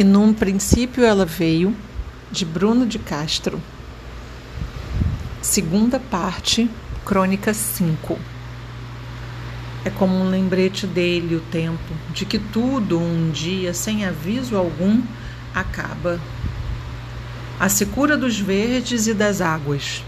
E num princípio ela veio, de Bruno de Castro. Segunda parte, Crônica 5. É como um lembrete dele o tempo, de que tudo um dia, sem aviso algum, acaba. A secura dos verdes e das águas.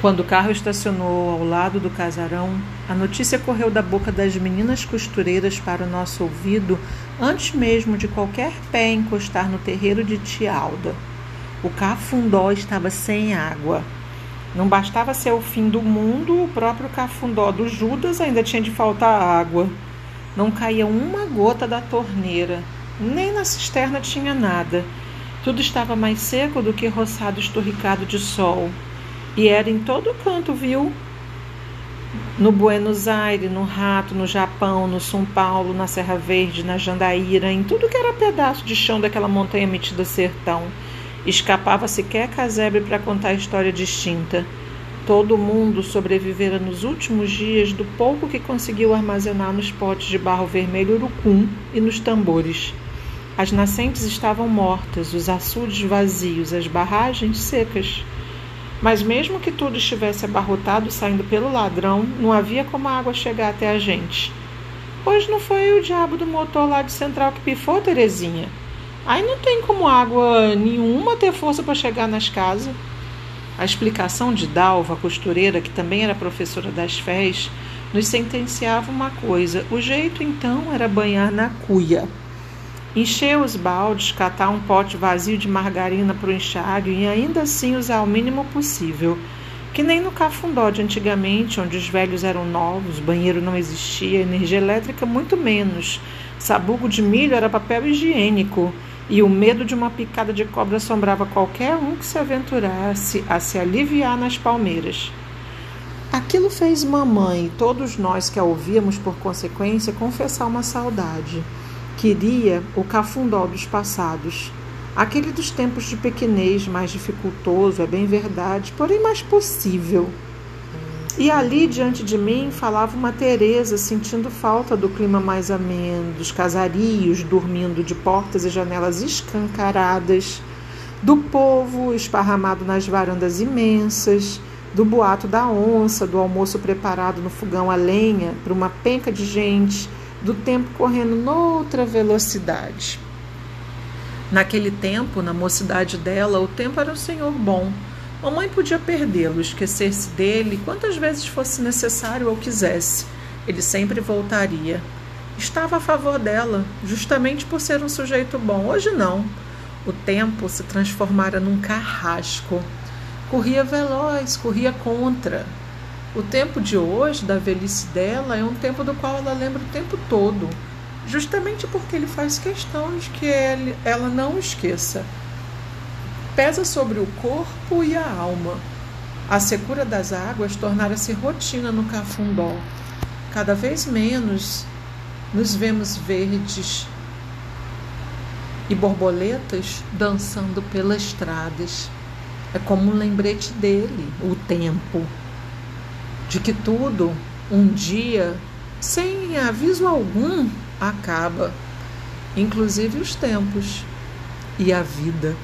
Quando o carro estacionou ao lado do casarão, a notícia correu da boca das meninas costureiras para o nosso ouvido antes mesmo de qualquer pé encostar no terreiro de tia Alda. O cafundó estava sem água. Não bastava ser o fim do mundo, o próprio cafundó do Judas ainda tinha de faltar água. Não caía uma gota da torneira, nem na cisterna tinha nada. Tudo estava mais seco do que roçado esturricado de sol. E era em todo canto, viu? No Buenos Aires, no Rato, no Japão, no São Paulo, na Serra Verde, na Jandaíra, em tudo que era pedaço de chão daquela montanha metida sertão. Escapava sequer casebre para contar a história distinta. Todo mundo sobrevivera nos últimos dias do pouco que conseguiu armazenar nos potes de barro vermelho urucum e nos tambores. As nascentes estavam mortas, os açudes vazios, as barragens secas. Mas mesmo que tudo estivesse abarrotado saindo pelo ladrão, não havia como a água chegar até a gente. Hoje não foi o diabo do motor lá de central que pifou, Terezinha. Aí não tem como água nenhuma ter força para chegar nas casas. A explicação de Dalva, a costureira, que também era professora das fés, nos sentenciava uma coisa: o jeito então era banhar na cuia. Encher os baldes, catar um pote vazio de margarina para o enxágue e ainda assim usar o mínimo possível. Que nem no cafundó de antigamente, onde os velhos eram novos, banheiro não existia, energia elétrica muito menos. Sabugo de milho era papel higiênico e o medo de uma picada de cobra assombrava qualquer um que se aventurasse a se aliviar nas palmeiras. Aquilo fez mamãe todos nós que a ouvíamos por consequência confessar uma saudade. Queria o cafundó dos passados, aquele dos tempos de pequenez, mais dificultoso, é bem verdade, porém mais possível. E ali diante de mim falava uma Teresa sentindo falta do clima mais ameno, dos casarios dormindo de portas e janelas escancaradas, do povo esparramado nas varandas imensas, do boato da onça, do almoço preparado no fogão a lenha para uma penca de gente do tempo correndo noutra velocidade. Naquele tempo, na mocidade dela, o tempo era um senhor bom. Mamãe podia perdê-lo, esquecer-se dele quantas vezes fosse necessário ou quisesse. Ele sempre voltaria. Estava a favor dela, justamente por ser um sujeito bom. Hoje não. O tempo se transformara num carrasco. Corria veloz, corria contra. O tempo de hoje, da velhice dela, é um tempo do qual ela lembra o tempo todo, justamente porque ele faz questão de que ela não esqueça. Pesa sobre o corpo e a alma. A secura das águas tornara-se rotina no cafundó. Cada vez menos nos vemos verdes e borboletas dançando pelas estradas. É como um lembrete dele, o tempo de que tudo, um dia, sem aviso algum, acaba, inclusive os tempos e a vida.